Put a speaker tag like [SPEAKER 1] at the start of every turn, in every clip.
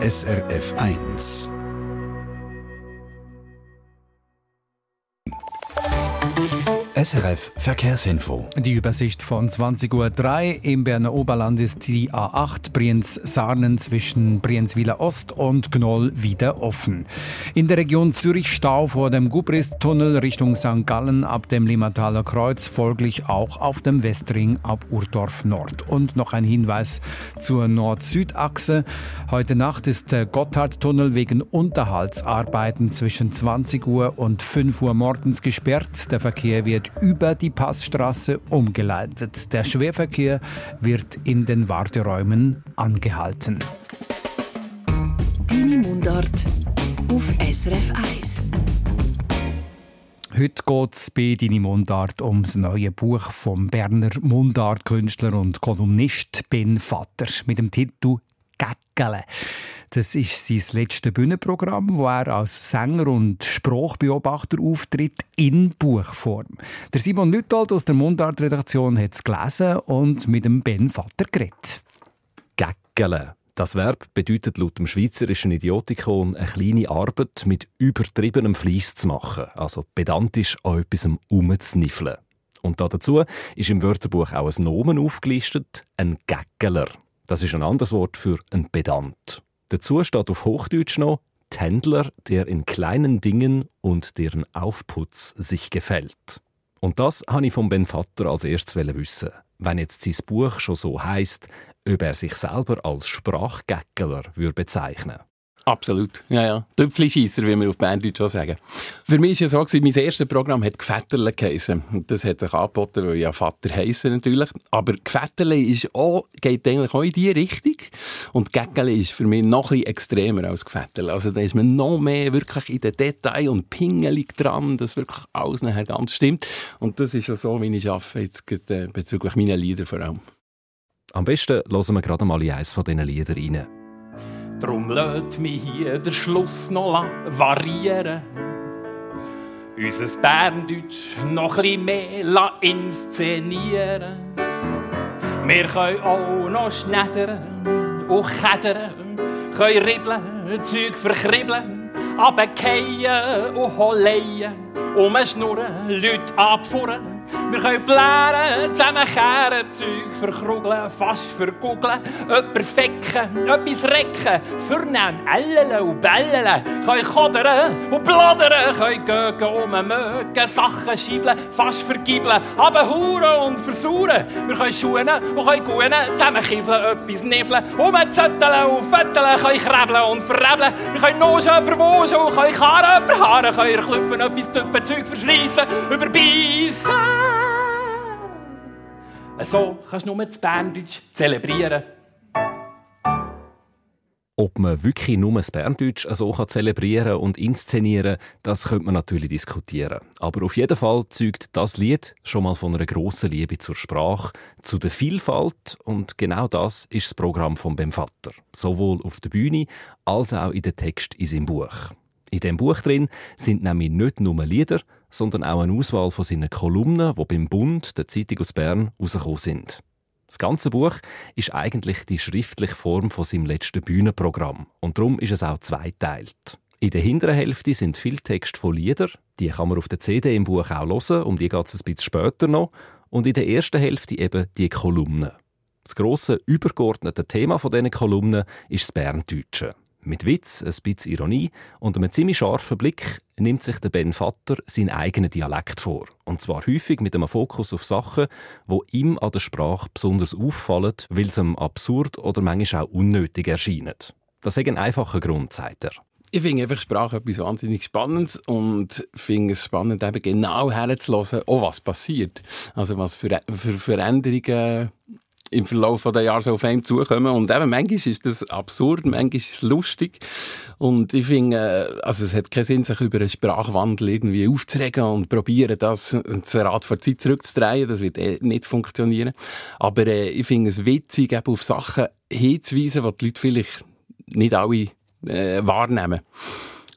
[SPEAKER 1] SRF 1. SRF Verkehrsinfo.
[SPEAKER 2] Die Übersicht von 20.03 Uhr im Berner Oberland ist die A8 Brienz-Sarnen zwischen Brienzwiler Ost und Gnoll wieder offen. In der Region Zürich Stau vor dem Gubrist-Tunnel Richtung St. Gallen ab dem Limmataler Kreuz, folglich auch auf dem Westring ab Urdorf Nord. Und noch ein Hinweis zur Nord-Süd-Achse. Heute Nacht ist der Gotthardtunnel wegen Unterhaltsarbeiten zwischen 20 Uhr und 5 Uhr morgens gesperrt. Der Verkehr wird über die Passstraße umgeleitet. Der Schwerverkehr wird in den Warteräumen angehalten.
[SPEAKER 3] Deine Mundart auf SRF 1.
[SPEAKER 2] Heute geht es bei «Deine Mundart» ums neue Buch vom Berner Mundartkünstler und Kolumnist Ben Vatter mit dem Titel «Gäckele». Das ist sein letztes Bühnenprogramm, wo er als Sänger und Sprachbeobachter auftritt in Buchform. Der Simon Lüttold aus der Mundart-Redaktion hat es gelesen und mit dem Ben Vater geredet.
[SPEAKER 4] Gäckele. Das Verb bedeutet laut dem schweizerischen Idiotikon eine kleine Arbeit mit übertriebenem Fleiss zu machen, also pedantisch an etwas umzuniffeln. Und dazu ist im Wörterbuch auch ein Nomen aufgelistet, ein Gäckeler. Das ist ein anderes Wort für ein Pedant. Dazu steht auf Hochdeutsch noch Tändler, der in kleinen Dingen und deren Aufputz sich gefällt. Und das habe ich vom Ben Vater als erstes wissen. Wenn jetzt sein Buch schon so heißt, ob er sich selber als Sprachgäckeler bezeichnen würde.
[SPEAKER 5] Absolut, ja, ja. Tüpfelscheisser, wie wir auf Berndeutsch auch sagen. Für mich war es so, mein erstes Programm hat Gefetterle geheissen. Das hat sich angeboten, weil ich ja Vater heisse natürlich. Aber Gefetterle ist auch, geht eigentlich auch in diese Richtung. Und Gäckele ist für mich noch ein extremer als Gefetterle. Also da ist man noch mehr wirklich in den Detail und pingelig dran, dass wirklich alles nachher ganz stimmt. Und das ist ja so, wie ich arbeite, jetzt äh, bezüglich meiner Lieder vor allem.
[SPEAKER 4] Am besten hören wir gerade mal in eines von diesen Liedern rein.
[SPEAKER 6] Drum lädt mich hier der Schluss noch variieren. Unser Berndeutsch noch ein mehr inszenieren. Wir können auch noch schneddern und kädern, können ribbeln, Zeug verkribbeln, abkehren und holeien, umschnurren, Leute abfuhren. Wir können blären, zusammenkehren, Zeug verkrugeln, fast verkugeln, jemanden fecken, etwas recken, vernehmen, ellele und bellele, können kodern und plaudern, können gögen, ummögen, Sachen schiebeln, fast vergibeln, aber huren und versauern. Wir können schuhen und können gunen, zusammenkiffeln, etwas niffeln, umzetteln und fetteln, können krebeln und verrebeln. Wir können Noschen überwoschen und können Karren überhaaren, können klüpfen, etwas tüpfen, Zeug verschliessen, überbeissen. So kannst du nur das Berndeutsch zelebrieren.
[SPEAKER 4] Ob man wirklich nur das Berndeutsch so zelebrieren und inszenieren kann, das könnte man natürlich diskutieren. Aber auf jeden Fall zeugt das Lied schon mal von einer grossen Liebe zur Sprache, zu der Vielfalt und genau das ist das Programm von Bem Vater. Sowohl auf der Bühne als auch in den Text in seinem Buch. In dem Buch drin sind nämlich nicht nur Lieder, sondern auch eine Auswahl von seinen Kolumnen, die beim Bund, der Zeitung aus Bern, rausgekommen sind. Das ganze Buch ist eigentlich die schriftliche Form von seinem letzten Bühnenprogramm und darum ist es auch zweiteilt. In der hinteren Hälfte sind viel Text von Liedern, die kann man auf der CD im Buch auch hören, um die geht es ein bisschen später noch. Und in der ersten Hälfte eben die Kolumnen. Das grosse übergeordnete Thema von diesen Kolumnen ist das Berndeutsche. Mit Witz, ein bisschen Ironie und einem ziemlich scharfen Blick nimmt sich der Ben Vatter seinen eigenen Dialekt vor. Und zwar häufig mit einem Fokus auf Sachen, wo ihm an der Sprache besonders auffallen, weil sie ihm absurd oder manchmal auch unnötig erscheinen. Das ist ein einfacher Grund, sagt er.
[SPEAKER 5] Ich finde einfach Sprache etwas wahnsinnig Spannendes und finde es spannend, eben genau herzulassen, oh, was passiert. Also was für, für Veränderungen im Verlauf der Jahre so auf einem zukommen. Und eben, manchmal ist das absurd, manchmal ist es lustig. Und ich finde, also es hat keinen Sinn, sich über einen Sprachwandel irgendwie aufzuregen und probieren, das zur Rat vor Zeit zurückzudrehen. Das wird eh nicht funktionieren. Aber äh, ich finde es witzig, eben auf Sachen hinzuweisen, die die Leute vielleicht nicht alle äh, wahrnehmen.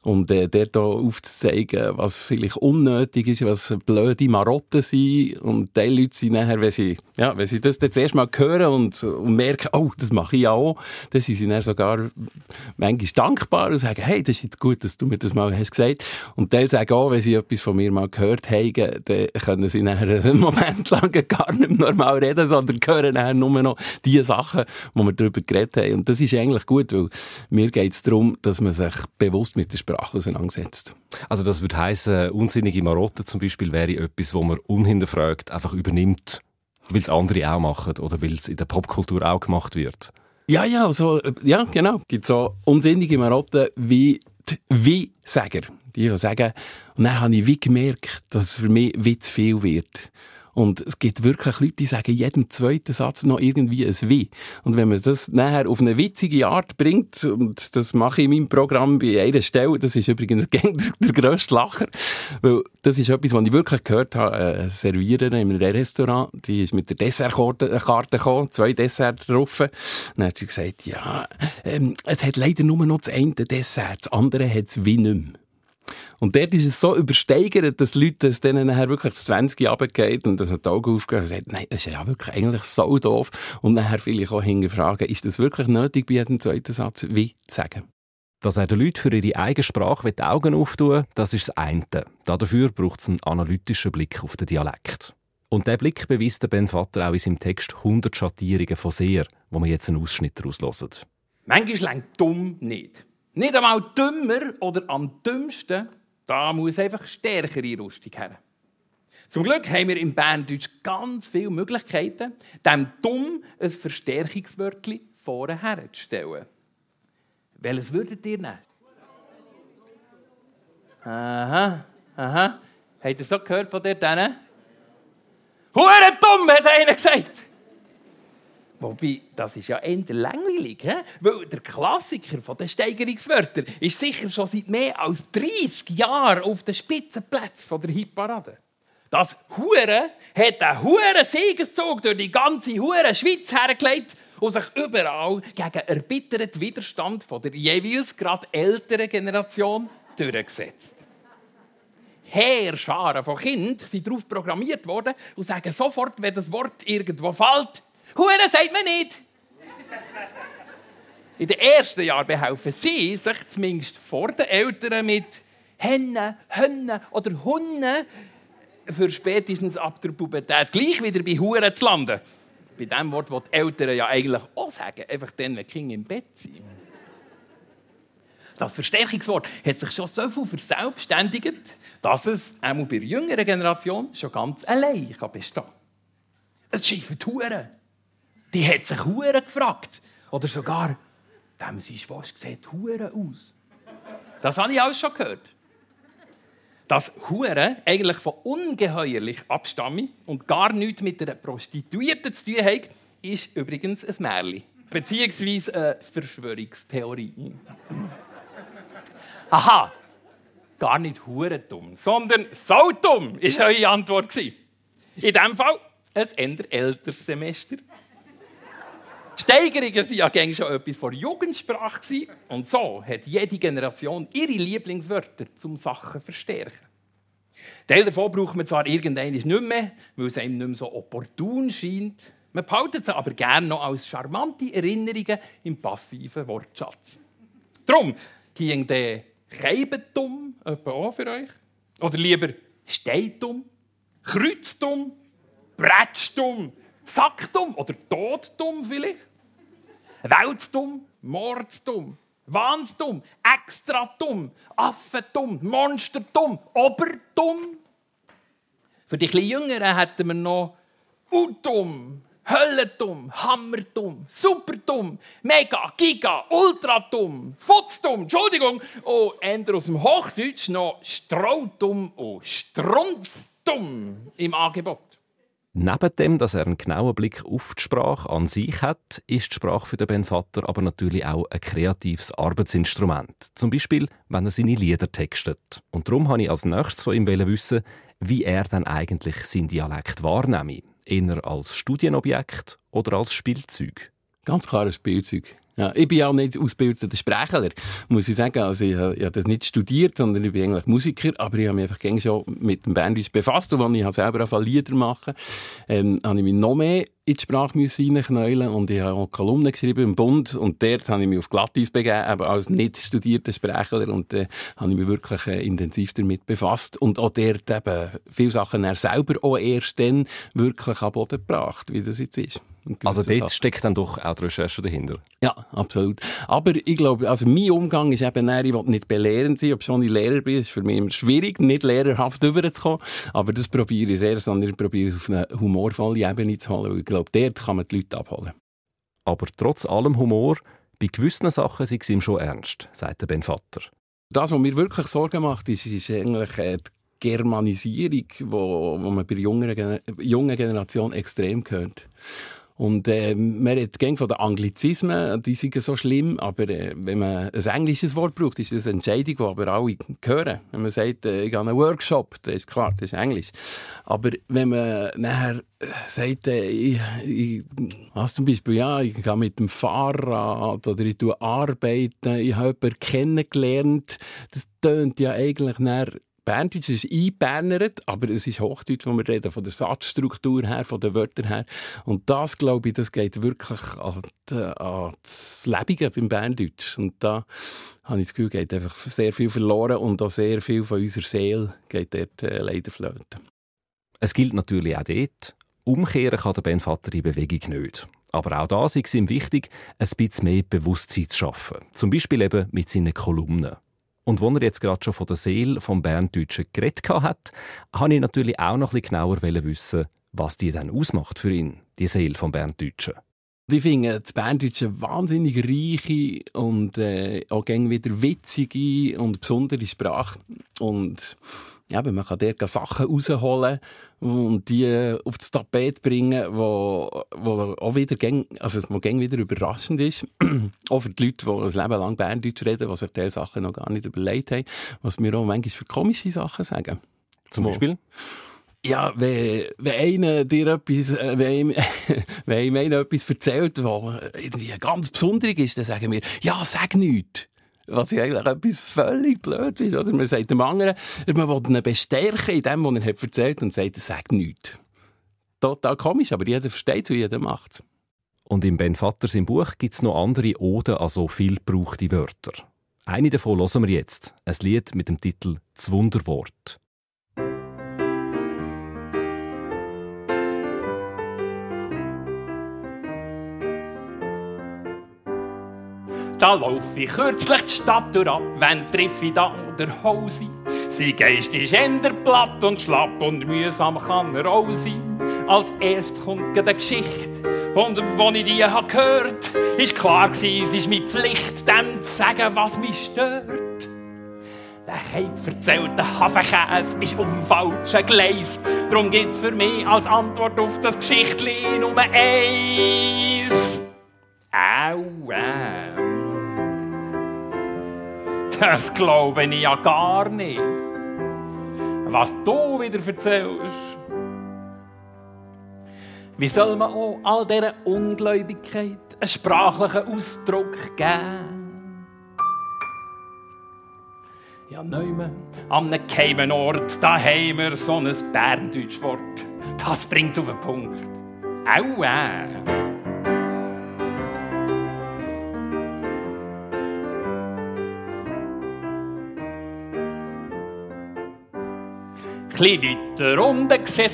[SPEAKER 5] Und äh, dort auch aufzuzeigen, was vielleicht unnötig ist, was blöde Marotten sind. Und die Leute sind nachher, wenn sie, ja, wenn sie das das erste Mal hören und, und merken, oh, das mache ich auch, dann sind sie dann sogar manchmal dankbar und sagen, hey, das ist jetzt gut, dass du mir das mal hast gesagt. Und die sagen auch, wenn sie etwas von mir mal gehört haben, dann können sie nachher einen Moment lang gar nicht normal reden, sondern hören nachher nur noch die Sachen, wo wir darüber geredet haben. Und das ist eigentlich gut, weil mir geht es darum, dass man sich bewusst mit der Sprache auseinandersetzt.
[SPEAKER 4] Also das würde heißen, unsinnige Marotten zum Beispiel wäre etwas, wo man unhinterfragt einfach übernimmt, weil es andere auch machen oder weil es in der Popkultur auch gemacht wird.
[SPEAKER 5] Ja, ja, also, ja, genau. Es gibt so unsinnige Marotten wie die Wie-Säger. Die, die sagen, und dann habe ich wie gemerkt, dass es für mich wie zu viel wird. Und es gibt wirklich Leute, die sagen jedem zweiten Satz noch irgendwie ein Wie. Und wenn man das nachher auf eine witzige Art bringt, und das mache ich in meinem Programm bei einer Stelle, das ist übrigens der, der grösste Lacher, weil das ist etwas, was ich wirklich gehört habe, eine Serviererin in einem Restaurant, die ist mit der Dessertkarte gekommen, zwei Desserts drauf. Dann hat sie gesagt, ja, ähm, es hat leider nur noch das eine Dessert, das andere hat es wie nicht mehr. Und dort ist es so übersteigert, dass Leute es denen nachher wirklich das 20 runtergeht und dass die Augen aufgehen und sagen, nein, das ist ja wirklich eigentlich so doof. Und nachher vielleicht auch hinterfragen, ist das wirklich nötig, bei jedem zweiten Satz wie zu sagen?
[SPEAKER 4] Dass er den Leuten für ihre eigene Sprache die Augen auftun das ist das eine. Dafür braucht es einen analytischen Blick auf den Dialekt. Und der Blick beweist Ben Vater auch in seinem Text 100 Schattierungen von sehr, wo wir jetzt einen Ausschnitt daraus hören.
[SPEAKER 6] Manchmal längt dumm nicht. Nicht einmal dümmer oder am dümmsten da muss einfach stärkere Rüstung her. Zum Glück haben wir im Berndeutsch ganz viele Möglichkeiten, dem Dumm ein Verstärkungswörtchen vorher zu stellen. Welches würdet ihr nehmen? Aha, aha. Habt ihr so gehört von dir denen? Hure dumm, hat einer gesagt. Wobei, das ist ja eher langweilig, he? weil der Klassiker von den Steigerungswörtern ist sicher schon seit mehr als 30 Jahren auf den Spitzenplätzen der Hitparade. Das Hure hat einen Huren Siegeszug durch die ganze Hure Schweiz hergelegt und sich überall gegen erbitterten Widerstand der jeweils gerade älteren Generation durchgesetzt. Heerscharen von Kindern sind darauf programmiert worden und sagen sofort, wenn das Wort irgendwo fällt, Hure sagt man nicht. In den ersten Jahren behelfen sie sich zumindest vor den Eltern mit Hennen, Hönnen oder Hunden für spätestens ab der Pubertät gleich wieder bei Huren zu landen. Bei dem Wort, das die Eltern ja eigentlich auch sagen, einfach dann, wenn Kinder im Bett sind. Das Verstärkungswort hat sich schon so viel verselbstständigt, dass es auch bei der jüngeren Generation schon ganz allein bestehen kann. Es schifft Huren. Die hat sich Hure gefragt. Oder sogar, dem sein Schwast sieht Hure aus. Das habe ich auch schon gehört. Dass Hure eigentlich von ungeheuerlich abstammen und gar nichts mit einer Prostituierten zu tun hat, ist übrigens ein Märchen. Beziehungsweise eine Verschwörungstheorie. Aha, gar nicht hure dumm, sondern so dumm war eure Antwort. In diesem Fall ein älteres Semester. Steigerungen waren ja gängig schon etwas von Jugendsprache. Und so hat jede Generation ihre Lieblingswörter zum Sachen verstärken. Teil davon braucht man zwar irgendwann nicht mehr, weil es einem nicht mehr so opportun scheint. Man behaltet sie aber gerne noch als charmante Erinnerungen im passiven Wortschatz. Darum ging der Keibentum auch für euch? Oder lieber Steitum, Kreuztum, Bretschtum, Sacktum oder Todtum vielleicht. Welttum, Mordstum, Wahnstum, Extratum, Affentum, Monstertum, Obertum. Für die etwas Jüngeren hätten wir noch Utum, Höllentum, Hammertum, Supertum, Mega, Giga, Ultratum, Futztum, Entschuldigung, und eher aus dem Hochdeutsch noch Strautum und Strunztum im Angebot.
[SPEAKER 4] Neben dem, dass er einen genauen Blick auf die Sprache an sich hat, ist die Sprache für den Ben Vater aber natürlich auch ein kreatives Arbeitsinstrument. Zum Beispiel, wenn er seine Lieder textet. Und darum wollte ich als nächstes von ihm wissen, wie er dann eigentlich seinen Dialekt wahrnehme. Eher als Studienobjekt oder als Spielzeug.
[SPEAKER 5] Ganz klar ein Spielzeug. Ja, ich bin auch nicht ausgebildeter Sprecher, muss ich sagen. Also ich, ich habe das nicht studiert, sondern ich bin eigentlich Musiker, aber ich habe mich einfach schon mit dem Banddeutsch befasst und als ich selber angefangen Lieder machen ähm, habe ich mich noch mehr in die Sprachmusik reinknäulen und ich habe auch Kolumnen geschrieben im Bund und dort habe ich mich auf Glatteis begeben, aber als nicht studierter Sprecher und äh, habe ich mich wirklich äh, intensiv damit befasst und auch dort eben viele Sachen er selber auch erst dann wirklich an Boden gebracht, wie das jetzt ist.
[SPEAKER 4] Also dort Sachen. steckt dann doch auch die Recherche dahinter?
[SPEAKER 5] Ja, absolut. Aber ich glaube, also mein Umgang ist eben, ich will nicht belehrend sein, ob schon ich Lehrer bin, ist für mich immer schwierig, nicht lehrerhaft rüberzukommen, aber das probiere ich sehr, sondern ich probiere es auf eine humorvolle Ebene zu holen, glaube, dort kann man die Leute abholen.
[SPEAKER 4] Aber trotz allem Humor, bei gewissen Sachen sei es ihm schon ernst, sagt der Ben Vater.
[SPEAKER 5] Das, was mir wirklich Sorgen macht, ist, ist eigentlich äh, die Germanisierung, wo, wo man bei der jungen, jungen Generation extrem hört. Und äh, man redet gerne von den Anglizismen, die sind so schlimm, aber äh, wenn man ein englisches Wort braucht, ist das eine Entscheidung, die aber alle hören. Wenn man sagt, äh, ich gehe einen Workshop, das ist klar, das ist Englisch. Aber wenn man nachher äh, sagt, äh, ich, ich, was zum Beispiel, ja, ich gehe mit dem Fahrrad oder ich tue arbeiten, ich habe jemanden kennengelernt, das tönt ja eigentlich nachher Berndeutsch ist einbernert, aber es ist Hochdeutsch, wo wir reden, von der Satzstruktur her, von den Wörtern her. Und das, glaube ich, das geht wirklich an, die, an das Lebige beim Berndeutsch. Und da habe ich das Gefühl, geht einfach sehr viel verloren und auch sehr viel von unserer Seele geht dort äh, leider flöten.
[SPEAKER 4] Es gilt natürlich auch dort, umkehren kann der Ben Vater die Bewegung nicht. Aber auch da ist es ihm wichtig, ein bisschen mehr Bewusstsein zu schaffen. Zum Beispiel eben mit seinen Kolumnen. Und wo er jetzt gerade schon von der Seele vom Berndeutschen geredet hat, habe ich natürlich auch noch ein bisschen genauer wissen, was die dann ausmacht für ihn, die Seele vom Berndeutschen.
[SPEAKER 5] Ich finde das Berndeutsche wahnsinnig reiche und äh, auch wieder witzige und besondere Sprache. Und eben, man kann dort Sachen rausholen und die auf das Tapet bringen, wo, wo auch wieder gäng, also wo gäng wieder überraschend ist. auch für die Leute, die ein Leben lang Berndeutsch reden, die sich diese Sachen noch gar nicht überlegt haben, was wir auch manchmal für komische Sachen sagen.
[SPEAKER 4] Zum Beispiel?
[SPEAKER 5] Ja, wenn, wenn einer dir etwas, äh, wenn, ihm, wenn ihm einer etwas erzählt, was irgendwie ganz besonders ist, dann sagen wir, ja, sag nichts. Was ja eigentlich etwas völlig blöd ist. Oder? Man sagt dem anderen, man will ihn bestärken in dem, was er hat erzählt und sagt, er sagt nichts. Total komisch, aber jeder versteht es jeder macht es.
[SPEAKER 4] Und im Ben Vatters im Buch gibt es noch andere Oden an so viel gebrauchte Wörter. Eine davon hören wir jetzt. Ein Lied mit dem Titel «Das Wunderwort».
[SPEAKER 6] Da lauf ich kürzlich die Stadt durch ab, wenn triff ich da der Hose. Sein Geist ist eher platt und schlapp und mühsam kann er auch sein. Als erstes kommt eine Geschichte und als ich die habe gehört, ist klar gewesen, es ist meine Pflicht, dem zu sagen, was mich stört. Der Keib erzählt, der Hafenkäse ist auf dem falschen Gleis. Darum gibt's für mich als Antwort auf das Geschichtli Nummer eins. Au, au. Das glaube ich ja gar nicht. Was du wieder erzählst. Wie soll man auch all dieser Ungläubigkeit einen sprachlichen Ausdruck geben? Ja, neumen, an einem geheimen Ort, da haben wir so ein Berndeutsch-Wort. Das bringt auf den Punkt. Aua! Kleine weiter unten gesehen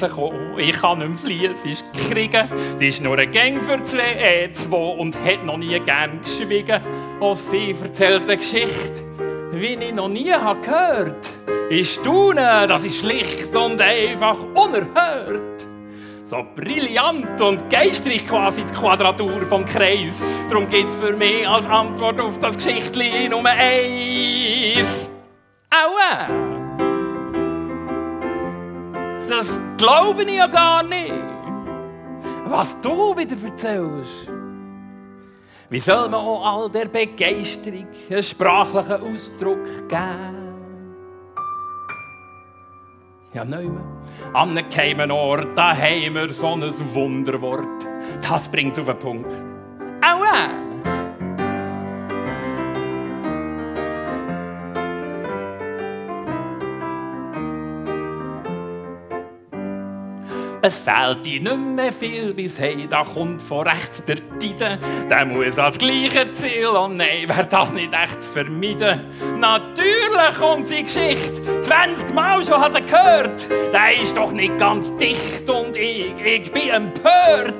[SPEAKER 6] Ich kann nicht mehr fließig kriegen. Die ist nur ein Gang für zwei, äh, zwei und hat noch nie gern geschwiegen. Und sie erzählt eine Geschichte, wie ich noch nie habe gehört. Ich staune, das ist schlicht und einfach unerhört. So brillant und geistrig quasi die Quadratur vom Kreis. Darum geht's für mich als Antwort auf das Geschichtli Nummer eins. Aua! Das glaube ich ja gar nicht. Was du wieder erzählst. Wie soll man auch all der Begeisterung einen sprachlichen Ausdruck geben? Ja, neume. An einem geheimen Ort, da haben wir so ein Wunderwort. Das bringt's auf den Punkt. Aua! Es fehlt dir nicht mehr viel bis hey, da kommt von rechts der Tide. Der muss als gleiche Ziel, oh nein, wer das nicht echt vermeiden. Natürlich unsere Geschichte, 20 Mal schon hast du gehört. Der ist doch nicht ganz dicht und ich, ich bin empört.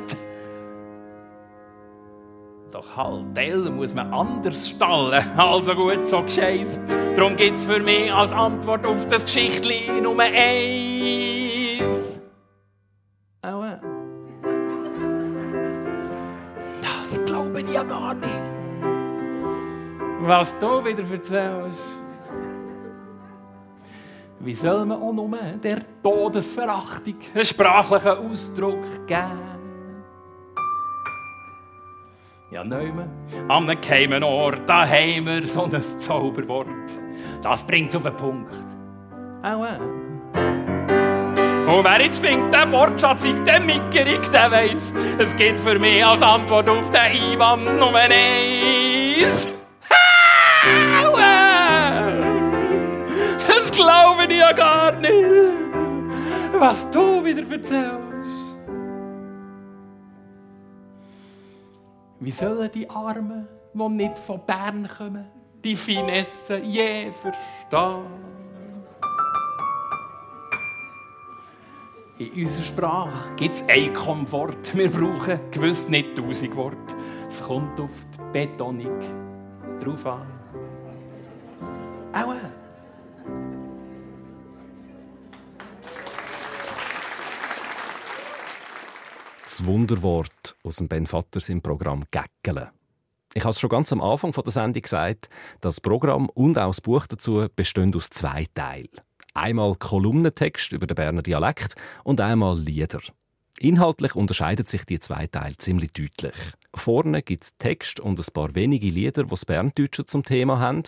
[SPEAKER 6] Doch halt, Teil muss man anders stallen, also gut, so gescheiß. Darum gibt's für mich als Antwort auf das Geschichtli Nummer eins. Aua. Das glaube ich ja gar nicht. Was du wieder erzählst. Wie soll man auch nur der Todesverachtung einen sprachlichen Ausdruck geben? Ja, neume, an einem geheimen Ort, da haben wir so ein Zauberwort. Das bringt's auf den Punkt. Aua. Und wer jetzt findet, der Wortschatz sei der mickerig, der weiss, es geht für mich als Antwort auf den Einwand Nummer eins. Das glaube ich ja gar nicht, was du wieder erzählst. Wie sollen die Armen, die nicht von Bern kommen, die Finesse je verstehen? In unserer Sprache gibt es einen Komfort. Wir brauchen gewiss nicht tausend Worte. Es kommt auf die Betonung drauf an. Aua!
[SPEAKER 4] Das Wunderwort aus dem Ben Vatters im Programm Gäckele. Ich habe es schon ganz am Anfang der Sendung gesagt, das Programm und auch das Buch dazu bestehen aus zwei Teilen. Einmal Kolumnentext über den Berner Dialekt und einmal Lieder. Inhaltlich unterscheiden sich die zwei Teile ziemlich deutlich. Vorne gibt es Text und ein paar wenige Lieder, die das Berndeutsche zum Thema haben.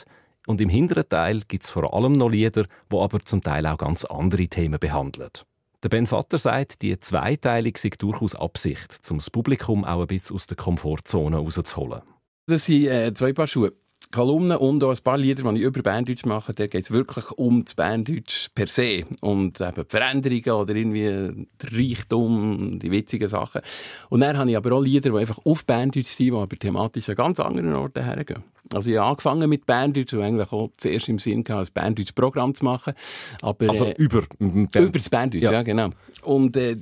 [SPEAKER 4] Und im hinteren Teil gibt es vor allem noch Lieder, die aber zum Teil auch ganz andere Themen behandeln. Der Ben Vater sagt, die Zweiteilung sei durchaus Absicht, um das Publikum auch ein bisschen aus der Komfortzone rauszuholen.
[SPEAKER 5] Das sind äh, zwei Paar Schuhe. Kolumnen und auch ein paar Lieder, die ich über Berndeutsch mache, da geht es wirklich um das Berndeutsch per se und eben die Veränderungen oder irgendwie der Reichtum, die witzigen Sachen. Und dann habe ich aber auch Lieder, die einfach auf Berndeutsch sind, die aber thematisch an ganz anderen Orten hergehen. Also ich habe angefangen mit Berndeutsch und eigentlich auch zuerst im Sinn gehabt, ein Berndeutsch Programm zu machen. Aber,
[SPEAKER 4] Also
[SPEAKER 5] äh,
[SPEAKER 4] über,
[SPEAKER 5] über das Berndeutsch,
[SPEAKER 4] Ja.
[SPEAKER 5] ja, genau. Und äh,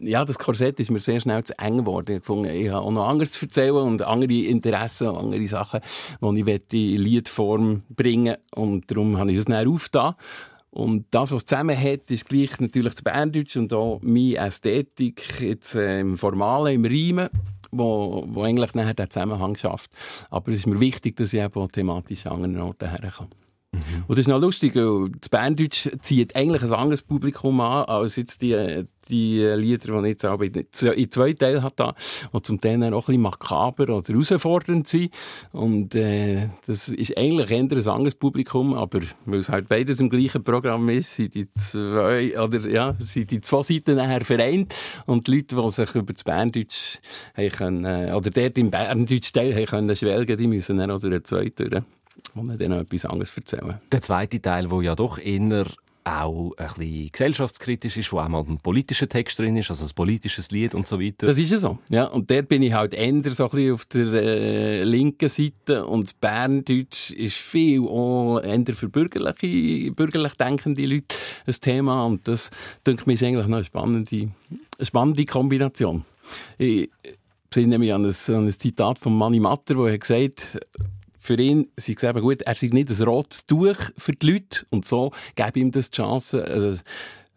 [SPEAKER 5] ja, das Korsett ist mir sehr schnell zu eng geworden. Ich, fand, ich habe auch noch anderes zu erzählen und andere Interessen und andere Sachen, die ich in Liedform bringen Und darum habe ich das dann aufgetan. Und das, was zusammen hat, ist gleich natürlich das Berndeutsch und auch meine Ästhetik jetzt, äh, im Formalen, im Reimen, wo, wo eigentlich nachher den Zusammenhang schafft. Aber es ist mir wichtig, dass ich eben auch thematisch an anderen Orten herkomme. Und das ist noch lustig, das Berndeutsch zieht eigentlich ein anderes Publikum an, als jetzt die, die Lieder, die ich jetzt auch in zwei Teilen hatte, die zum Teil auch ein bisschen makaber oder herausfordernd sind. Und äh, das ist eigentlich eher ein anderes Publikum, aber weil es halt beides im gleichen Programm ist, sind die zwei, oder, ja, sind die zwei Seiten nachher vereint. Und die Leute, die sich über das Berndeutsch können, äh, oder dort im Berndeutsch Teil haben können schwelgen, die müssen dann auch durch den zweiten durch und noch etwas anderes erzählen.
[SPEAKER 4] Der zweite Teil, wo ja doch eher auch ein bisschen gesellschaftskritisch ist, wo auch mal ein politischer Text drin ist, also ein politisches Lied und so weiter.
[SPEAKER 5] Das ist ja so. Ja, und dort bin ich halt eher so ein bisschen auf der äh, linken Seite und das Berndeutsch ist viel auch eher für bürgerliche, bürgerlich denkende Leute ein Thema und das, denke ich, ist eigentlich noch eine spannende, eine spannende Kombination. Ich erinnere mich an ein, an ein Zitat von Manni Matter, wo er gesagt hat, für ihn sei es eben gut, er sei nicht ein rotes Tuch für die Leute und so gebe ihm das die Chance, also,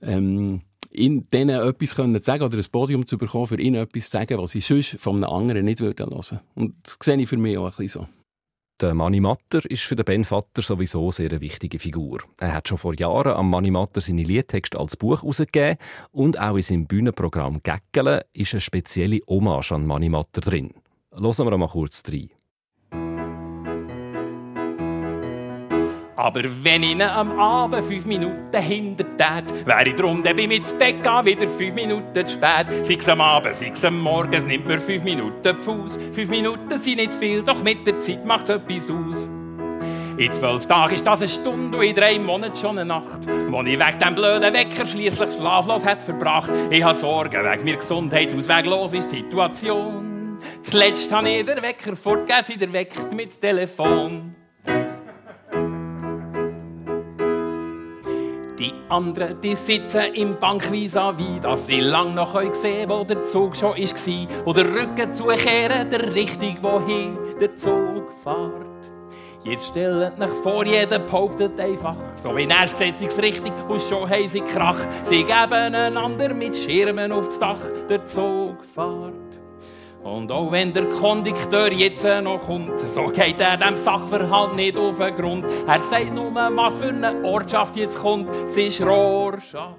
[SPEAKER 5] ähm, in denen etwas können zu sagen oder ein Podium zu bekommen, für ihn etwas zu sagen, was sie sonst von einem anderen nicht hören würden. Und das sehe ich für mich auch ein bisschen so.
[SPEAKER 4] Der Manni Matter ist für den Ben Vatter sowieso sehr eine wichtige Figur. Er hat schon vor Jahren am Manni Matter seine Liedtexte als Buch herausgegeben und auch in seinem Bühnenprogramm «Gäckele» ist eine spezielle Hommage an Manni Matter drin. Hören wir mal kurz rein.
[SPEAKER 6] Aber wenn ich am Abend fünf Minuten hintertät, wäre ich drum, dann bin ich ins Bett wieder fünf Minuten zu spät. Sei es am Abend, sei es am Morgen, es nimmt mir fünf Minuten Fuß. Fünf Minuten sind nicht viel, doch mit der Zeit macht es etwas aus. In zwölf Tagen ist das eine Stunde und in drei Monaten schon eine Nacht, wo ich wegen dem blöden Wecker schließlich schlaflos hat verbracht. Ich habe Sorgen wegen meiner Gesundheit, ausweglos ist die Situation. Zuletzt habe ich den Wecker fortgegessen, der weckt mit Telefon. Die anderen, die sitzen im Bank vis-à-vis, dass sie lang noch sehen wo der Zug schon war. Oder Rücken zukehren, der Richtung, wohin der Zug fährt. Jetzt stellt euch vor, jeder behauptet einfach, so wie er sieht sich's richtig und schon haben sie Krach. Sie geben einander mit Schirmen aufs Dach, der Zug fährt. Und auch wenn der Kondukteur jetzt noch kommt, so geht er dem Sachverhalt nicht auf den Grund. Er sagt nur, was für eine Ortschaft jetzt kommt, es ist Rorschach.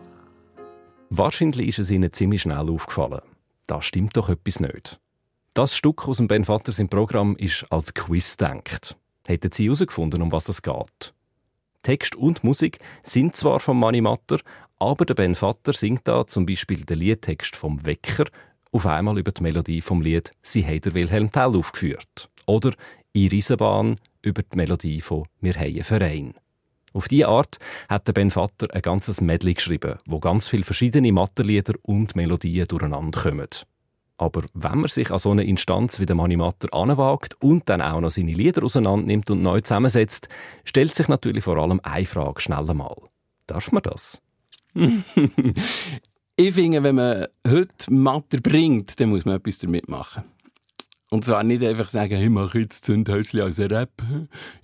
[SPEAKER 4] Wahrscheinlich ist es ihnen ziemlich schnell aufgefallen. Da stimmt doch etwas nicht. Das Stück aus dem Ben Vatters im Programm ist als Quiz denkt hätten sie herausgefunden, um was es geht. Text und Musik sind zwar von Mani Matter, aber der Ben Vatter singt da zum Beispiel den Liedtext vom Wecker auf einmal über die Melodie vom Lied «Sie hat der Wilhelm Tell» aufgeführt. Oder «In Riesenbahn» über die Melodie von «Wir haben Verein». Auf diese Art hat der Ben Vatter ein ganzes Medley geschrieben, wo ganz viele verschiedene Matterlieder und Melodien durcheinander kommen. Aber wenn man sich an so eine Instanz wie der Manimatter anwagt und dann auch noch seine Lieder auseinandernimmt und neu zusammensetzt, stellt sich natürlich vor allem eine Frage schnell einmal. Darf man das?
[SPEAKER 5] ich finde, wenn man heute Matter bringt, dann muss man etwas damit machen. Und zwar nicht einfach sagen, ich mache jetzt Zündhäuschen als Rap.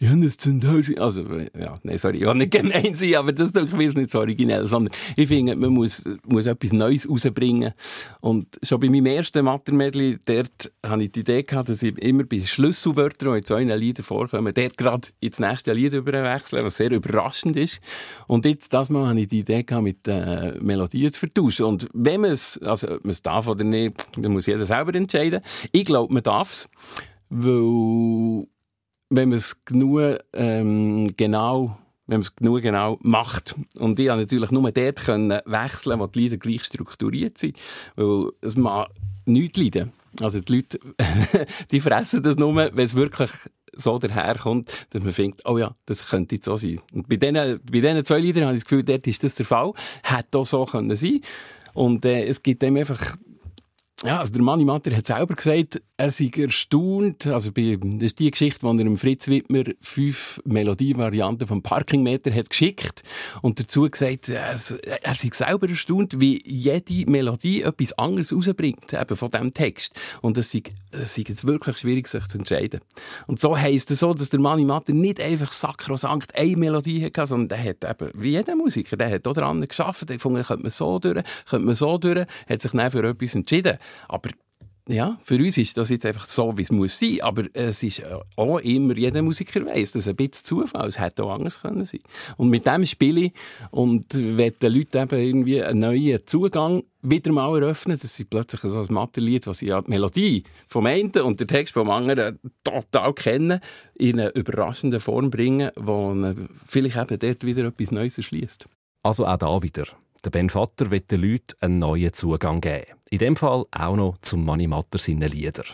[SPEAKER 5] Ich habe ein Zündhäuschen. Also, ja, nein, sorry, ich will nicht gemein sein, aber das ist doch nicht so originell. Sondern ich finde, man muss, muss etwas Neues rausbringen. Und schon bei meinem ersten Mattermedley, dort hatte ich die Idee gehabt, dass ich immer bei Schlüsselwörtern, die in so einem Lied vorkommen, dort gerade ins nächste Lied überwechseln, was sehr überraschend ist. Und jetzt, das Mal, hatte ich die Idee gehabt, mit äh, Melodien zu vertauschen. Und wenn man es, also, ob man es darf oder nicht, dann muss jeder selber entscheiden. Ich glaube, man darf darf weil wenn man es genug ähm, genau wenn man es genug genau macht. Und ich konnte natürlich nur dort wechseln, wo die Lieder gleich strukturiert sind. Weil es mag nichts leiden. Also die Leute, die fressen das nur, wenn es wirklich so daherkommt, dass man denkt, oh ja, das könnte jetzt so sein. Und bei diesen, bei diesen zwei Liedern habe ich das Gefühl, dort ist das der Fall. Hätte auch so können sein. Und äh, es gibt dem einfach ja, also der Manni Matter hat selber gesagt, er sei erstaunt. Also bei, das ist die Geschichte, wo er dem Fritz Wittmer fünf Melodievarianten vom Parkingmeter hat geschickt und dazu gesagt, er, er sei selber erstaunt, wie jede Melodie etwas anderes rausbringt, eben von diesem Text. Und es sei, es sei jetzt wirklich schwierig, sich zu entscheiden. Und so heisst es so, dass der Manni Matter nicht einfach sakrosankt eine Melodie hatte, sondern der hat eben, wie jeder Musiker, der hat auch daran geschafft, der gefunden, könnte man so durch, könnte man so durch, hat sich dann für etwas entschieden. Aber ja, für uns ist das jetzt einfach so, wie es muss sein. Aber es ist auch immer, jeder Musiker weiß, dass ein bisschen Zufall, es hätte auch anders können sein. Und mit dem spiele ich und wenn den Leuten eben irgendwie einen neuen Zugang wieder mal eröffnen, dass sie plötzlich so ein Mathe-Lied, was sie ja die Melodie vom einen und den Text vom anderen total kennen, in eine überraschende Form bringen, wo vielleicht eben dort wieder etwas Neues erschließt.
[SPEAKER 4] Also auch da wieder. Der Ben Vater will den Leuten einen neuen Zugang geben. In dem Fall auch noch zum Money Matter seinen Lieder.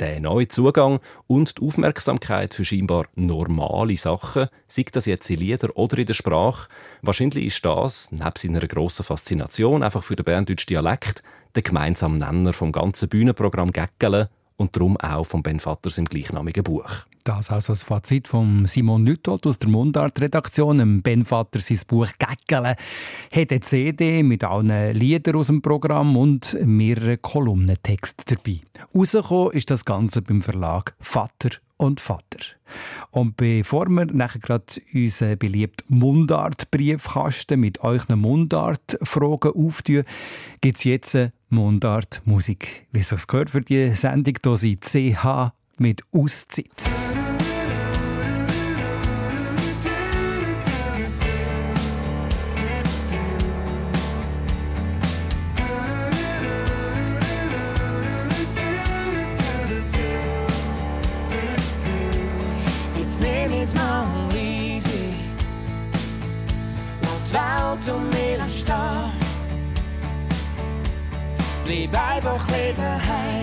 [SPEAKER 4] Der neue Zugang und die Aufmerksamkeit für scheinbar normale Sachen, sei das jetzt in Lieder oder in der Sprache, wahrscheinlich ist das, neben seiner grossen Faszination einfach für den berndeutschen Dialekt, der gemeinsame Nenner vom ganzen Bühnenprogramm Gäckele und darum auch von Ben Vatters im gleichnamigen Buch.
[SPEAKER 2] Das also das Fazit von Simon Nüttold aus der Mundart-Redaktion. Ben Vater sein Buch «Gäckele» hat eine CD mit allen Liedern aus dem Programm und mehreren Kolumnentexten dabei. Rausgekommen ist das Ganze beim Verlag «Vater und Vater». Und bevor wir nachher gerade unseren beliebten Mundart-Briefkasten mit euch Mundart-Fragen auftun, gibt es jetzt Mundart-Musik. Wie es sich gehört für die Sendung, hier sind CH mit Auszeit.
[SPEAKER 7] Jetzt nehm ich's mal easy. Laut Welt um mich stehen. Bleib einfach daheim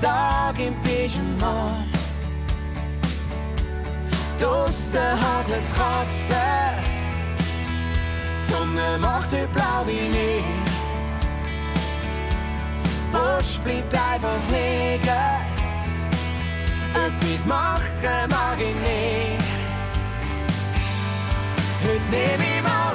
[SPEAKER 7] dag in pyjama Dosse hagelt Katze Sonne macht ihr blau wie nie Busch bleibt einfach liegen. Etwas machen mag ich nie Heute nehme ich mal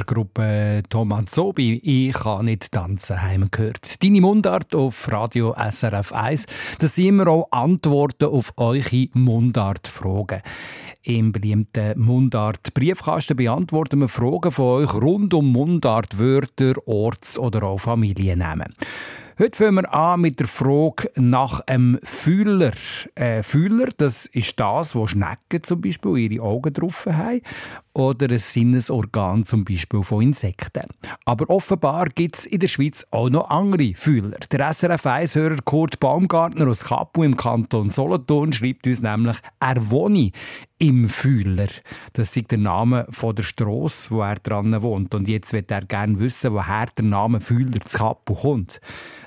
[SPEAKER 2] Gruppe Thomas Sobi. Ich kann nicht tanzen, haben gehört. Deine Mundart auf Radio SRF 1. Das sind immer auch Antworten auf eure Mundart-Fragen. Im beliebten Mundart-Briefkasten beantworten wir Fragen von euch rund um Mundart, Wörter, Orts- oder auch Familiennamen. Heute fangen wir an mit der Frage nach einem Fühler. Äh, Fühler, das ist das, wo Schnecken zum Beispiel ihre Augen drauf haben oder ein Sinnesorgan zum Beispiel von Insekten. Aber offenbar gibt es in der Schweiz auch noch andere Fühler. Der SRF 1-Hörer Kurt Baumgartner aus Kapu im Kanton Solothurn schreibt uns nämlich, er wohne im Fühler. Das ist der Name von der Strasse, wo er dran wohnt. Und jetzt wird er gerne wissen, woher der Name Fühler zu Kapu kommt.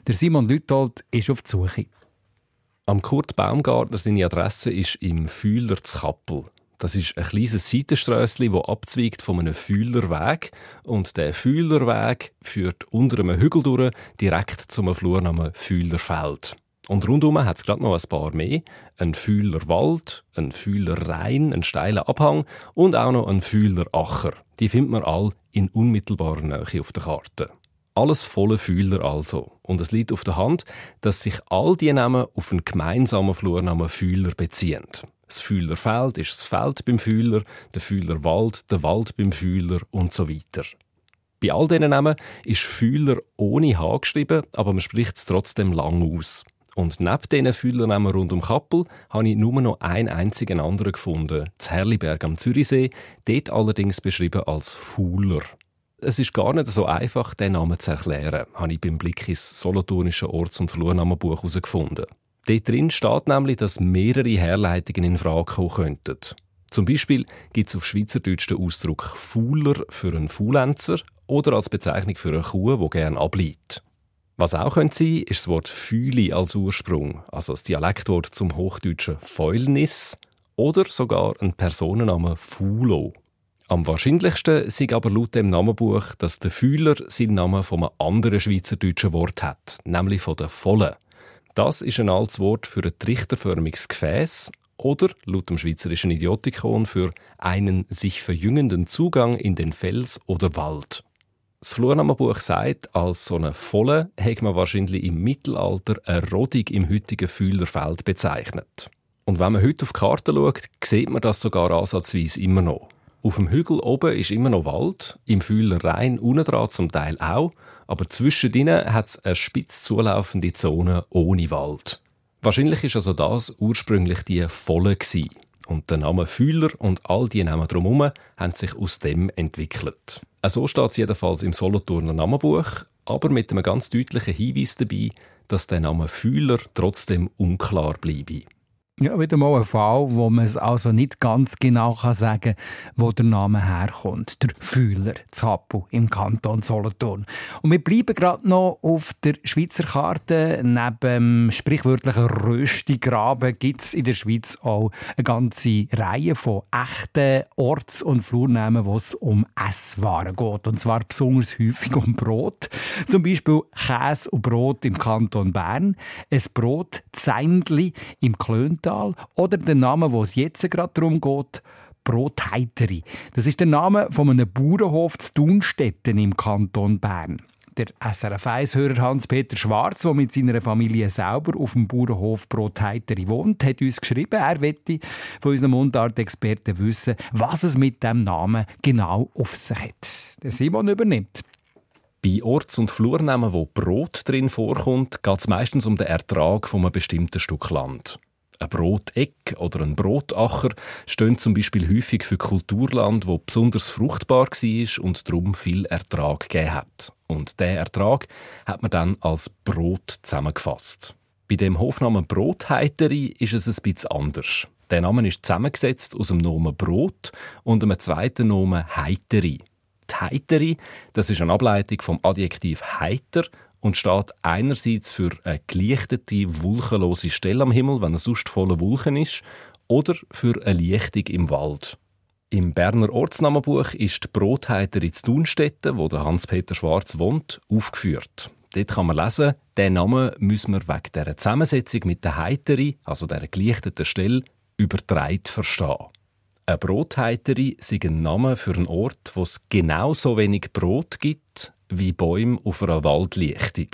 [SPEAKER 2] Der Simon Lütold ist auf die Suche.
[SPEAKER 4] Am Kurt Baumgartner seine Adresse ist im Fühler zu Kappel. Das ist ein kleines Seitenströssli, das abzweigt von einem Fühlerweg. Und der Fühlerweg führt unter einem Hügel durch direkt zum Flur namens Fühlerfeld. Und rundum hat es gerade noch ein paar mehr. Ein Fühlerwald, ein Fühlerrhein, ein steiler Abhang und auch noch ein Fühleracher. Die findet man all in unmittelbarer Nähe auf der Karte. Alles volle Fühler also. Und es liegt auf der Hand, dass sich all die Namen auf einen gemeinsamen Flurnamen Fühler beziehen. Das Fühlerfeld ist das Feld beim Fühler, der Fühlerwald, der Wald beim Fühler und so weiter. Bei all diesen Namen ist Fühler ohne H geschrieben, aber man spricht es trotzdem lang aus. Und neben diesen Fühlernamen rund um Kappel habe ich nur noch einen einzigen anderen gefunden, zu Herliberg am Zürichsee, dort allerdings beschrieben als Fuhler. Es ist gar nicht so einfach, den Namen zu erklären, habe ich beim Blick ins solothurnische Orts- und Flurnamenbuch herausgefunden. Dort drin steht nämlich, dass mehrere Herleitungen in Frage kommen könnten. Zum Beispiel gibt es auf Schweizerdeutsch den Ausdruck Fuhler für einen Faulenzer oder als Bezeichnung für eine Kuh, die gerne ableitet. Was auch könnte sein, ist das Wort Füli als Ursprung, also das Dialektwort zum hochdeutschen Fäulnis oder sogar ein Personenname Fulo. Am wahrscheinlichsten ist aber laut dem Namenbuch, dass der Fühler seinen Namen von einem anderen schweizerdeutschen Wort hat, nämlich von der Volle. Das ist ein altes Wort für ein trichterförmiges Gefäß oder laut dem schweizerischen Idiotikon für einen sich verjüngenden Zugang in den Fels oder Wald. Das Flurnamenbuch sagt, als so eine Volle hat man wahrscheinlich im Mittelalter eine Rodung im heutigen Fühlerfeld bezeichnet. Und wenn man heute auf die Karte schaut, sieht man das sogar ansatzweise immer noch. Auf dem Hügel oben ist immer noch Wald, im Fühler Rhein unten dran zum Teil auch, aber zwischendrin hat es eine spitz zulaufende Zone ohne Wald. Wahrscheinlich ist also das ursprünglich die Volle gewesen. Und der Name Fühler und all die Namen drumherum haben sich aus dem entwickelt. So steht es jedenfalls im Solothurner Namenbuch, aber mit einem ganz deutlichen Hinweis dabei, dass der Name Fühler trotzdem unklar bleibe.
[SPEAKER 2] Ja, wieder mal ein Fall, wo man es also nicht ganz genau kann sagen kann, wo der Name herkommt. Der Fühler Zappel im Kanton Solothurn. Und wir bleiben gerade noch auf der Schweizer Karte. Neben dem sprichwörtlichen Röstigraben gibt es in der Schweiz auch eine ganze Reihe von echten Orts- und Flurnamen, wo es um Esswaren geht. Und zwar besonders häufig um Brot. Zum Beispiel Käse und Brot im Kanton Bern, ein Brot Zeindli im Klöntal Spital oder der Name, wo es jetzt gerade darum geht, Brotheiteri. Das ist der Name von einem Bauernhof zu Dunstetten im Kanton Bern. Der SRF 1-Hörer Hans-Peter Schwarz, der mit seiner Familie selber auf dem Bauernhof Brotheiteri wohnt, hat uns geschrieben, er möchte von unserem Mundart-Experten wissen, was es mit dem Namen genau auf sich hat. Der Simon übernimmt.
[SPEAKER 4] Bei Orts- und Flurnamen, wo Brot drin vorkommt, geht es meistens um den Ertrag von einem bestimmten Stück Land. Ein Broteck oder ein Brotacher stehen zum Beispiel häufig für Kulturland, wo besonders fruchtbar war und darum viel Ertrag gegeben hat. Und der Ertrag hat man dann als Brot zusammengefasst. Bei dem Hofnamen Brotheiteri ist es ein bisschen anders. Der Name ist zusammengesetzt aus dem Namen Brot und einem zweiten Namen Heiteri. Die Heiteri, das ist eine Ableitung vom Adjektiv heiter und steht einerseits für eine gelichtete, wolkenlose Stelle am Himmel, wenn es sonst voller Wolken ist, oder für eine Lichtung im Wald. Im Berner Ortsnamenbuch ist die Brotheiter in Thunstetten, wo der Hans-Peter Schwarz wohnt, aufgeführt. Dort kann man lesen, diesen Namen müssen wir wegen dieser Zusammensetzung mit der Heiteri, also der gelichteten Stelle, übertreit verstehen. Eine Brotheiterie ist ein Name für einen Ort, wo es genauso wenig Brot gibt wie Bäume auf einer Waldlichtung.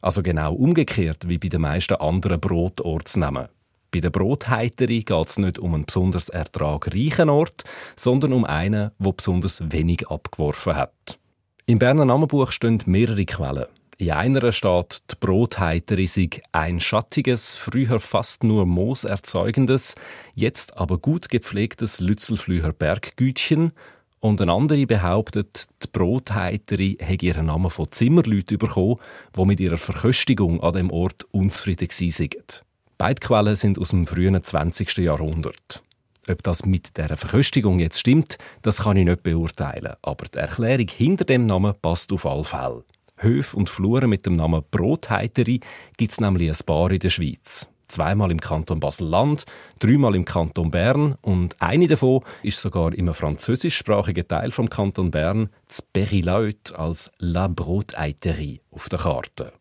[SPEAKER 4] Also genau umgekehrt wie bei den meisten anderen Brotortsnamen. Bei der Brotheiterie geht es nicht um einen besonders ertragreichen Ort, sondern um einen, der besonders wenig abgeworfen hat. Im Berner Namenbuch stehen mehrere Quellen. In einer steht, die Brotheiterie sei ein schattiges, früher fast nur Moos erzeugendes, jetzt aber gut gepflegtes Lützelflüher Berggütchen. Und eine andere behauptet, die Brotheiterie hätte ihren Namen von Zimmerleuten bekommen, die mit ihrer Verköstigung an dem Ort unzufrieden waren. Beide Quellen sind aus dem frühen 20. Jahrhundert. Ob das mit der Verköstigung jetzt stimmt, das kann ich nicht beurteilen. Aber die Erklärung hinter dem Namen passt auf alle Fälle. Höfe und Fluren mit dem Namen Brotheiterie gibt es nämlich ein paar in der Schweiz. Zweimal im Kanton Basel-Land, dreimal im Kanton Bern und eine davon ist sogar im französischsprachigen Teil vom Kanton Bern, z Berilaut als La Brotheiterie auf der Karte.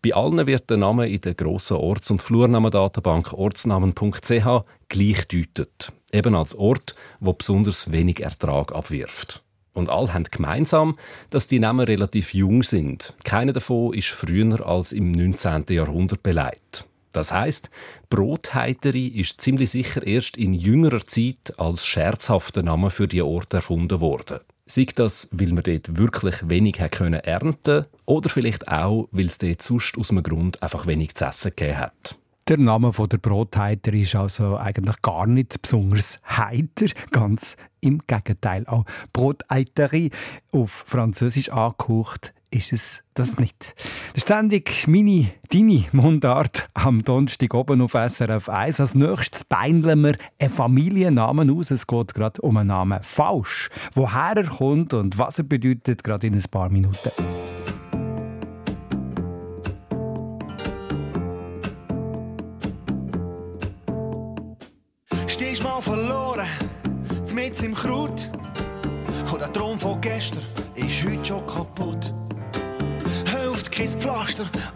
[SPEAKER 4] Bei allen wird der Name in der grossen Orts- und Flurnamendatenbank ortsnamen.ch gleich deutet. Eben als Ort, wo besonders wenig Ertrag abwirft. Und alle haben gemeinsam, dass die Namen relativ jung sind. Keiner davon ist früher als im 19. Jahrhundert beleidigt. Das heißt, Brotheiterie ist ziemlich sicher erst in jüngerer Zeit als scherzhafter Name für die Ort erfunden worden. Sei das, weil man dort wirklich wenig können ernten oder vielleicht auch, weil es dort sonst aus einem Grund einfach wenig zu essen gegeben hat.
[SPEAKER 2] Der Name der Brotheiter ist also eigentlich gar nicht besonders heiter, ganz im Gegenteil. Auch Broteiterie auf Französisch angehaucht ist es das nicht. Der ständig meine, deine Mundart am Donnerstag oben auf SRF 1. Als nächstes beineln wir einen Familiennamen aus. Es geht gerade um einen Namen Falsch. Woher er kommt und was er bedeutet, gerade in ein paar Minuten.
[SPEAKER 8] Kein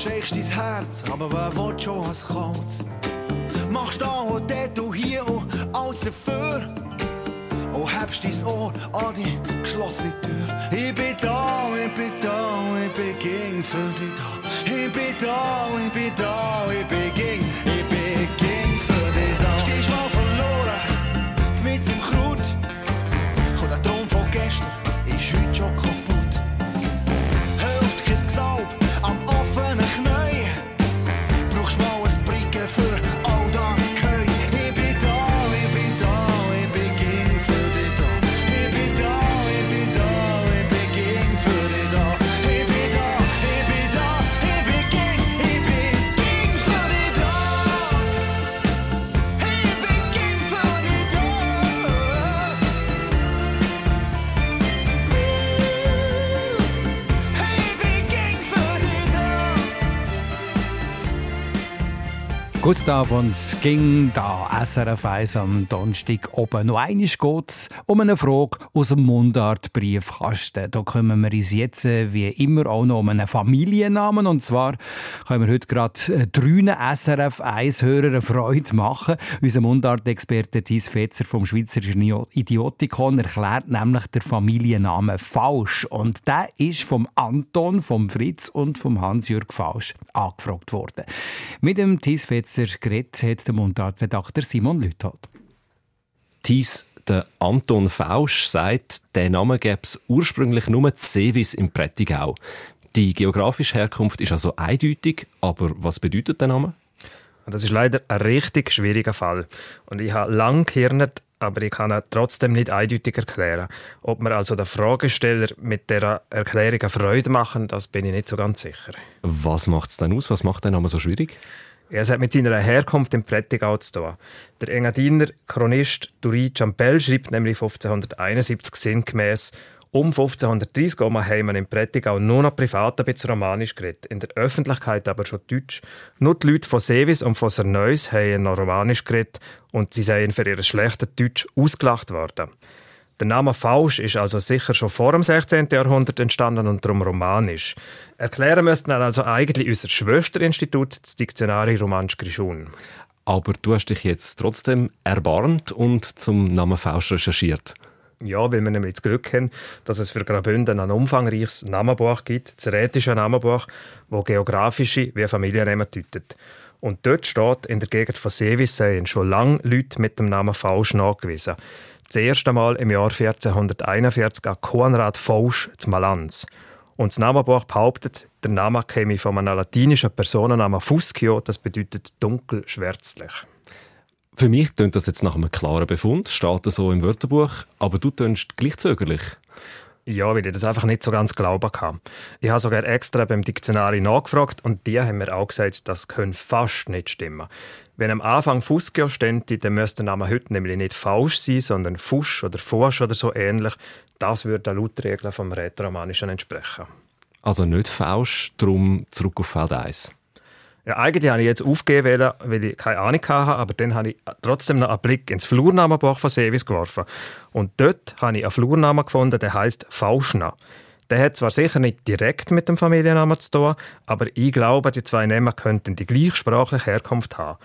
[SPEAKER 8] Verschickst dein Herz, aber wer will schon was Kaltes? Machst da und dort und hier und alles dafür. Und hebst dein Ohr an die geschlossene Tür. Ich bin da, ich bin da, ich bin ging für dich da. Ich bin da, ich bin da, ich bin ging, ich bin ging für dich da. Stehst mal verloren, mit im Kraut.
[SPEAKER 2] Gustav und ging da SRF 1 am Donnerstag oben. Noch einmal geht es um eine Frage aus dem Mundart-Briefkasten. Da kümmern wir uns jetzt äh, wie immer auch noch um einen Familiennamen. Und zwar können wir heute gerade äh, drei SRF 1-Hörer eine Freude machen. Unser Mundart-Experte Thies Fetzer vom Schweizerischen Idiotikon erklärt nämlich der Familiennamen falsch. Und der ist vom Anton, vom Fritz und vom Hans-Jürg Falsch angefragt worden. Mit dem Thies Fetzer Schweizer geredet hat der Mundartredakteur Simon Lüthold.
[SPEAKER 4] Thies, der Anton Fausch sagt, der Name gäbe es ursprünglich nur Sevis im Prättigau. Die geografische Herkunft ist also eindeutig, aber was bedeutet der Name?
[SPEAKER 9] Das ist leider ein richtig schwieriger Fall. Und ich habe lange gehirnet, aber ich kann ihn trotzdem nicht eindeutig erklären. Ob wir also der Fragesteller mit der Erklärung eine Freude machen, das bin ich nicht so ganz sicher.
[SPEAKER 4] Was macht es denn aus? Was macht den Namen so schwierig?
[SPEAKER 9] Es hat mit seiner Herkunft im Prättigau zu tun. Der Engadiner Chronist Duri Champel schreibt nämlich 1571 sinngemäß um 1530 haben wir im Prättigau nur noch privat ein bisschen romanisch geredet, in der Öffentlichkeit aber schon Deutsch. Nur die Leute von Sevis und von Serneus haben noch romanisch geredet und sie seien für ihr schlechtes Deutsch ausgelacht worden. Der Name Fausch ist also sicher schon vor dem 16. Jahrhundert entstanden und darum romanisch. Erklären müssten also eigentlich unser Schwesterinstitut, das Diktionari Romansch Grischun.
[SPEAKER 4] Aber du hast dich jetzt trotzdem erbarmt und zum Namen Fausch recherchiert.
[SPEAKER 9] Ja, weil wir nämlich das Glück haben, dass es für Graubünden ein umfangreiches Namenbuch gibt, das rätische Namenbuch, das geografische wie Familiennamen deutet. Und dort steht, in der Gegend von Sevis seien schon lange Leute mit dem Namen Fausch nachgewiesen das erste Mal im Jahr 1441 an Konrad Fausch zu Malanz. Und das Namenbuch behauptet, der Name käme von einem latinischen Personennamen Fuscio, das bedeutet dunkel-schwärzlich.
[SPEAKER 4] Für mich klingt das jetzt nach einem klaren Befund, steht so im Wörterbuch, aber du tönst gleich zögerlich.
[SPEAKER 9] Ja, weil ich das einfach nicht so ganz glauben kann. Ich habe sogar extra beim Diktionari nachgefragt und die haben mir auch gesagt, das könnte fast nicht stimmen. Wenn am Anfang Fuskio stände, dann müsste der Name heute nämlich nicht Fausch sein, sondern Fusch oder Forsch oder so ähnlich. Das würde der Lautregel vom Rätoromanischen entsprechen.
[SPEAKER 4] Also nicht Fausch, darum zurück auf Feld 1.
[SPEAKER 9] Ja, eigentlich habe ich jetzt aufgegeben, weil ich keine Ahnung hatte, aber dann habe ich trotzdem noch einen Blick ins Flurnamenbuch von Sevis geworfen. Und dort habe ich einen Flurnamen gefunden, der heißt Fauschna. Der hat zwar sicher nicht direkt mit dem Familiennamen zu tun, aber ich glaube, die zwei Namen könnten die gleichsprachliche Herkunft haben.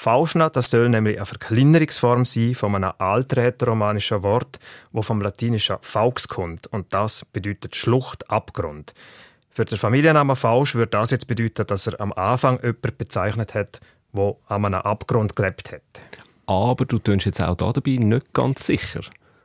[SPEAKER 9] Fauschna, das soll nämlich eine Verkleinerungsform sein von einem alträtoromanischen Wort, wo vom latinischen Faux kommt und das bedeutet Schlucht, Abgrund. Für den Familiennamen Fausch würde das jetzt bedeuten, dass er am Anfang jemanden bezeichnet hat, der an einem Abgrund gelebt hat.
[SPEAKER 4] Aber du tönst jetzt auch dabei nicht ganz sicher.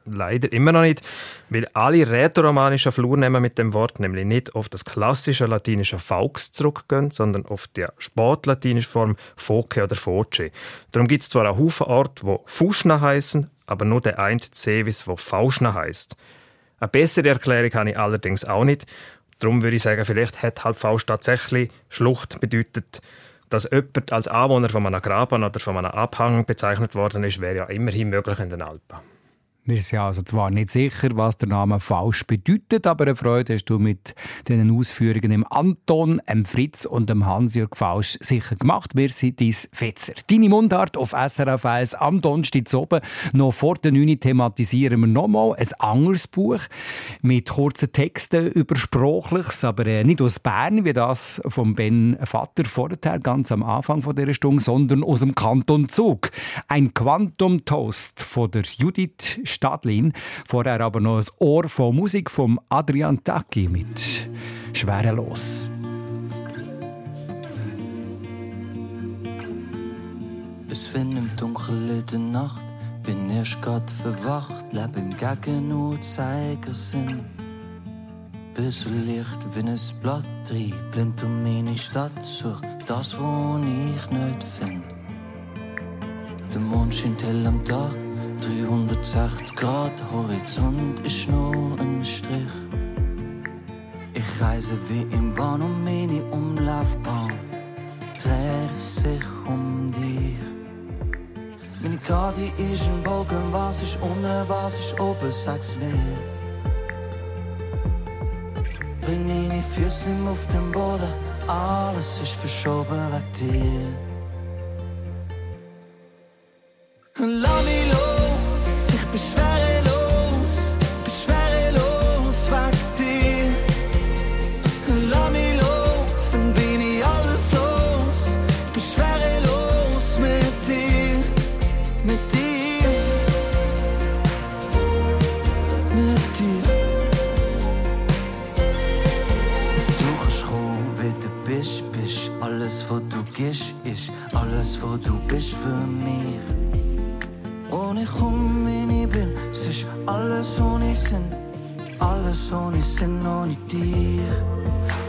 [SPEAKER 9] Leider immer noch nicht, weil alle rätoromanischen Flurnamen mit dem Wort nämlich nicht auf das klassische latinische Faux zurückgehen, sondern auf die spätlatinische Form Foce oder Foce. Darum gibt es zwar einen Haufen Orte, die Fuschna heißen, aber nur der eine Zevis, wo Fauschna heißt. Eine bessere Erklärung habe ich allerdings auch nicht Darum würde ich sagen, vielleicht hat halb Faust tatsächlich Schlucht bedeutet, dass jemand als Anwohner von einem Graben oder von einem Abhang bezeichnet worden ist, wäre ja immerhin möglich in den Alpen.
[SPEAKER 2] Wir sind also zwar nicht sicher, was der Name falsch bedeutet, aber eine Freude hast du mit den Ausführungen im Anton, dem Fritz und dem Hans-Jörg Fausch sicher gemacht. Wir sind dein Fetzer. Deine Mundart auf SRF 1 am Donnerstag oben. Noch vor der 9 thematisieren wir nochmal ein anderes Buch mit kurzen Texten über Sprachliches, aber äh, nicht aus Bern, wie das von Ben Vater vorher, ganz am Anfang von dieser Stunde, sondern aus dem Kanton Zug. Ein Quantum Toast von der Judith Stadlin. Vorher aber noch ein Ohr von Musik von Adrian Tacchi mit Schwerelos.
[SPEAKER 10] Es wenn im Dunkel der Nacht bin erst grad verwacht, lebe im Gegenurzeigersinn. Bis so Licht wie ein Blatt trieb, blind um meine Stadt, such das, wo ich nicht find. Der Mond scheint hell am Tag, 360 Grad Horizont ist nur ein Strich. Ich reise wie im Wahn um meine Umlaufbahn, dreht sich um dich. Meine Karte ist ein Bogen, was ist unten, was ist oben, sag's mir. Bring meine Füße auf den Boden, alles ist verschoben weg dir.
[SPEAKER 7] Beschwerelos, beschwerelos weg dir. Lass mich los, dann bin ich alles los. Beschwerelos mit dir, mit dir, mit dir. Du kannst kommen, wie du bist, bist alles, was du gibst, ist alles, was du bist für mich. Und ich komm, wie ich bin, es ist alles ohne Sinn. Alles ohne Sinn, ohne dir.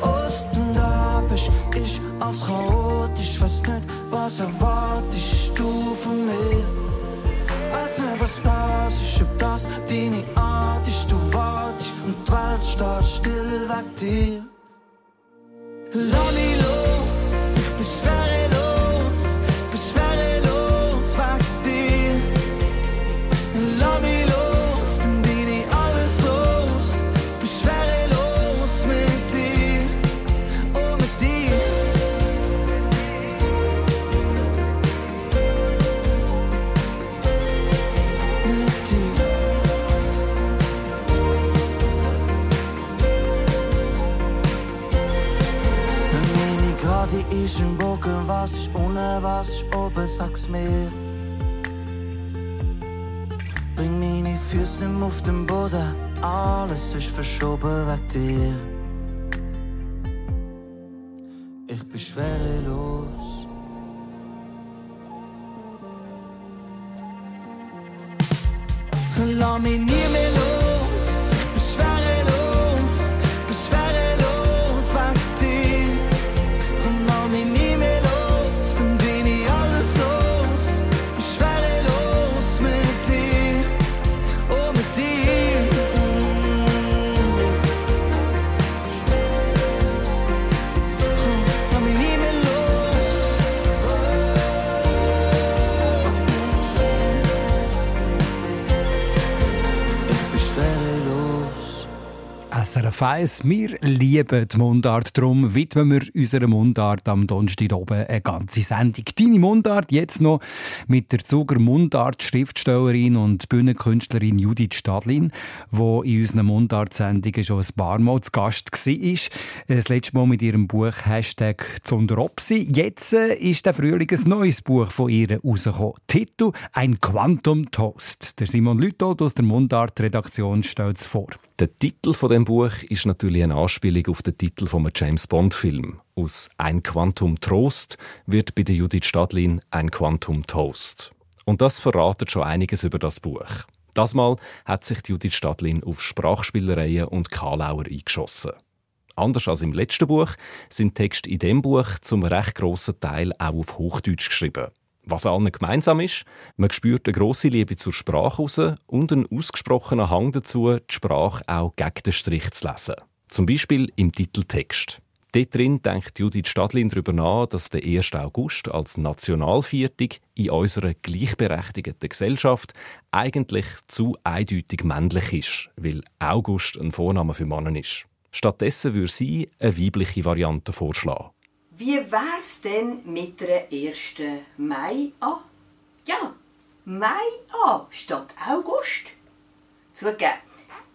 [SPEAKER 7] Osten da bist, ich als chaotisch. Weiß nicht, was erwartest du von mir? Weiß nicht, was das ist, ob das deine Art ist. Du wartest und die Welt steht still weg dir. Was ist unten, was ist oben, sag's mir. Bring meine Füße nicht mehr auf den Boden, alles ist verschoben weg dir. Ich bin schwerelos. Lass mich nie
[SPEAKER 2] SRF 1, wir lieben die Mundart, darum widmen wir unserer Mundart am Donnerstag oben eine ganze Sendung. Deine Mundart jetzt noch mit der Zuger Mundart-Schriftstellerin und Bühnenkünstlerin Judith Stadlin, die in unseren Mundart-Sendungen schon ein paar Mal zu Gast war. Das letzte Mal mit ihrem Buch Hashtag Zunderopsi. Jetzt äh, ist der Frühling ein neues Buch von ihr rausgekommen. Titel «Ein Quantum Toast». Der Simon Lütold aus der Mundart-Redaktion stellt es vor.
[SPEAKER 4] Der Titel von dem Buch ist natürlich eine Anspielung auf den Titel vom James Bond Film. Aus Ein Quantum Trost wird bei der Judith Stadlin ein Quantum Toast. Und das verratet schon einiges über das Buch. Das Mal hat sich Judith Stadlin auf Sprachspielereien und Kalauer eingeschossen. Anders als im letzten Buch sind Texte in dem Buch zum recht grossen Teil auch auf Hochdeutsch geschrieben. Was allen gemeinsam ist, man spürt eine grosse Liebe zur Sprache raus und einen ausgesprochenen Hang dazu, die Sprache auch gegen den Strich zu lesen. Zum Beispiel im Titeltext. Dort drin denkt Judith Stadlin darüber nach, dass der 1. August als Nationalviertag in unserer gleichberechtigten Gesellschaft eigentlich zu eindeutig männlich ist, weil August ein Vorname für Männer ist. Stattdessen würde sie eine weibliche Variante vorschlagen.
[SPEAKER 11] Wie wär's denn mit der 1. Mai an? Ja, Mai an statt August. Zugegeben,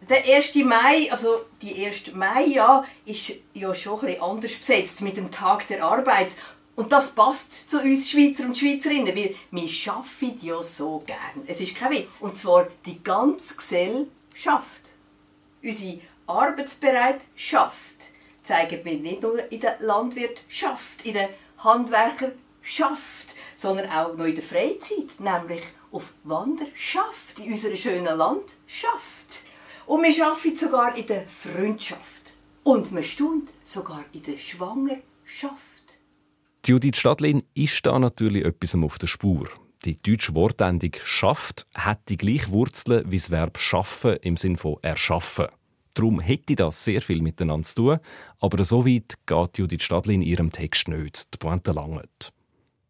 [SPEAKER 11] der 1. Mai, also die 1. Mai ja, ist ja schon ein anders besetzt mit dem Tag der Arbeit. Und das passt zu uns Schweizer und Schweizerinnen, weil wir arbeiten ja so gern. Es ist kein Witz. Und zwar die ganze Gesellschaft. Unsere Arbeitsbereitschaft zeigen wir nicht nur in der Landwirtschaft, in der Handwerkerschaft, sondern auch noch in der Freizeit, nämlich auf Wanderschaft in unserer schönen Landschaft. Und wir arbeiten sogar in der Freundschaft. Und man staunt sogar in der Schwangerschaft.
[SPEAKER 4] Die Judith Stadlin ist da natürlich etwas auf der Spur. Die deutsche Wortendung «schafft» hat die gleiche Wurzeln wie das Verb «schaffen» im Sinn von «erschaffen». Darum hätte das sehr viel miteinander zu tun, aber so weit geht Judith Stadlin in ihrem Text nicht. Die Pointe langt.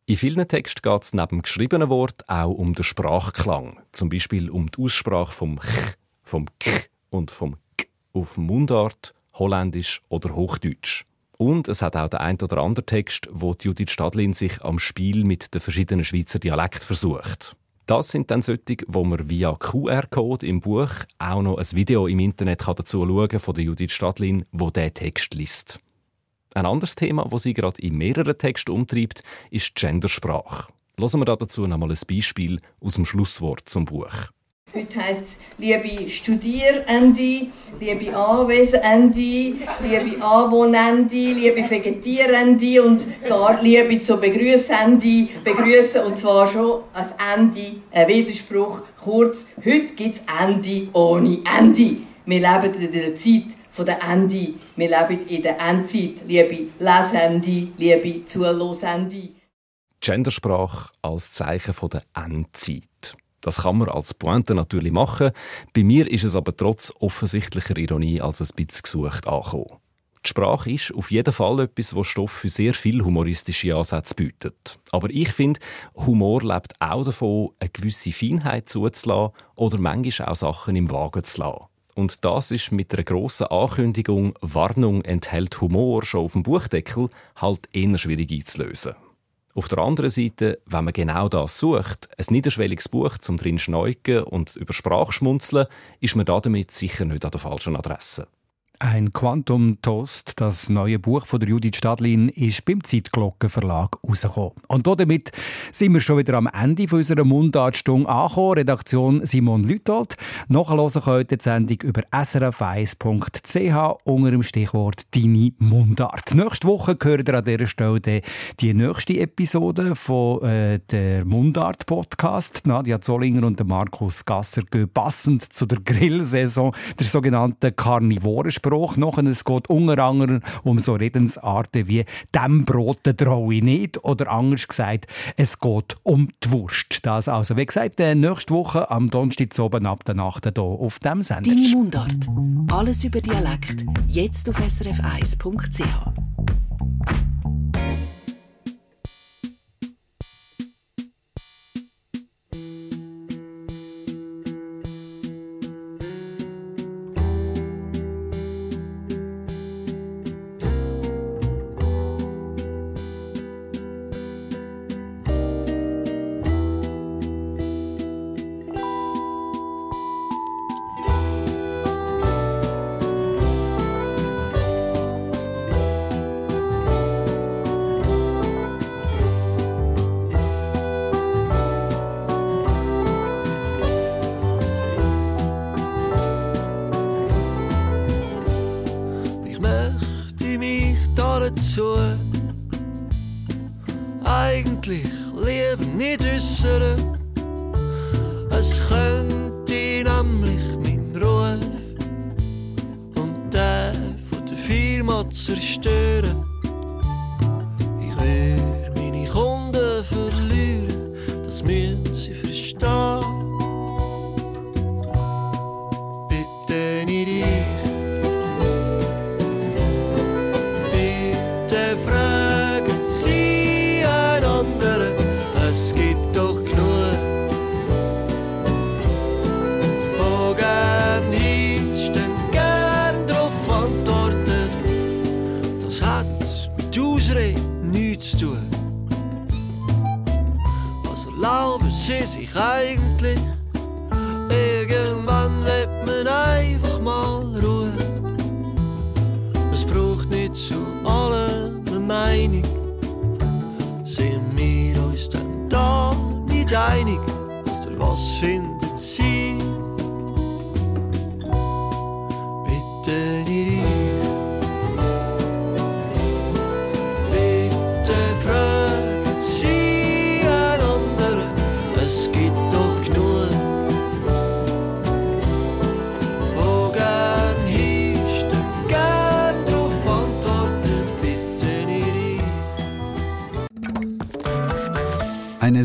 [SPEAKER 4] In vielen Texten geht es neben dem geschriebenen Wort auch um den Sprachklang. Zum Beispiel um die Aussprache vom «ch», vom «k» und vom «k» auf Mundart, Holländisch oder Hochdeutsch. Und es hat auch den ein oder anderen Text, wo Judith Stadlin sich am Spiel mit den verschiedenen Schweizer Dialekten versucht. Das sind dann solche, wo man via QR-Code im Buch auch noch ein Video im Internet dazu schauen kann von der Judith Stadlin, wo der Text liest. Ein anderes Thema, das sie gerade in mehreren Texten umtreibt, ist Gendersprache. Hören wir dazu noch mal ein Beispiel aus dem Schlusswort zum Buch.
[SPEAKER 12] Heute heisst es, liebe Studierende, liebe Anwesende, liebe Anwohnende, liebe Vegetierende und gar liebe zu Begrüßende begrüßen und zwar schon als Ende, ein Widerspruch. Kurz, heute gibt es Ende ohne Ende. Wir leben in der Zeit der Ende. Wir leben in der Endzeit, liebe Lesende, liebe Zulosende.
[SPEAKER 4] Gendersprache als Zeichen der Endzeit. Das kann man als Pointe natürlich machen. Bei mir ist es aber trotz offensichtlicher Ironie als ein bisschen gesucht angekommen. Die Sprache ist auf jeden Fall etwas, was Stoff für sehr viele humoristische Ansätze bietet. Aber ich finde, Humor lebt auch davon, eine gewisse Feinheit zuzulassen oder manchmal auch Sachen im Wagen zu lassen. Und das ist mit einer grossen Ankündigung «Warnung enthält Humor» schon auf dem Buchdeckel halt eher schwierig einzulösen. Auf der anderen Seite, wenn man genau das sucht, ein niederschwelliges Buch zum drin schneuken und über Sprache schmunzeln, ist man damit sicher nicht an der falschen Adresse.
[SPEAKER 2] Ein Quantum Toast, das neue Buch von der Judith Stadlin, ist beim Zeitglocken Verlag rausgekommen. Und damit sind wir schon wieder am Ende von unserer Mundartstunde angekommen. Redaktion Simon Lütold. Nachhören könnt ihr die Sendung über srf1.ch unter dem Stichwort «Deine Mundart». Nächste Woche hört ihr an dieser Stelle die nächste Episode von äh, der Mundart-Podcast. Nadja Zollinger und Markus Gasser gehen passend zu der Grillsaison, der sogenannten Karnivorensprache Spruch nachher. Es geht unter anderem um so Redensarten wie «Dem Brote traue ich nicht» oder anders gesagt, es geht um die Wurst. Das also, wie gesagt, äh, nächste Woche am Donnerstag oben ab der Nacht hier auf dem Sender.
[SPEAKER 3] Deine Mundart. Alles über Dialekt. Jetzt auf srf1.ch.
[SPEAKER 13] Eigentlich lieber nicht äußern, es könnte nämlich mein Ruf und der von der Firma zerstören. Ich will meine Kunden verlieren, das müssen Sie sich eigentlich? Irgendwann wird man einfach mal Ruhe. Es braucht nicht zu allem eine Meinung. Sind wir uns denn da nicht einig? Oder was finden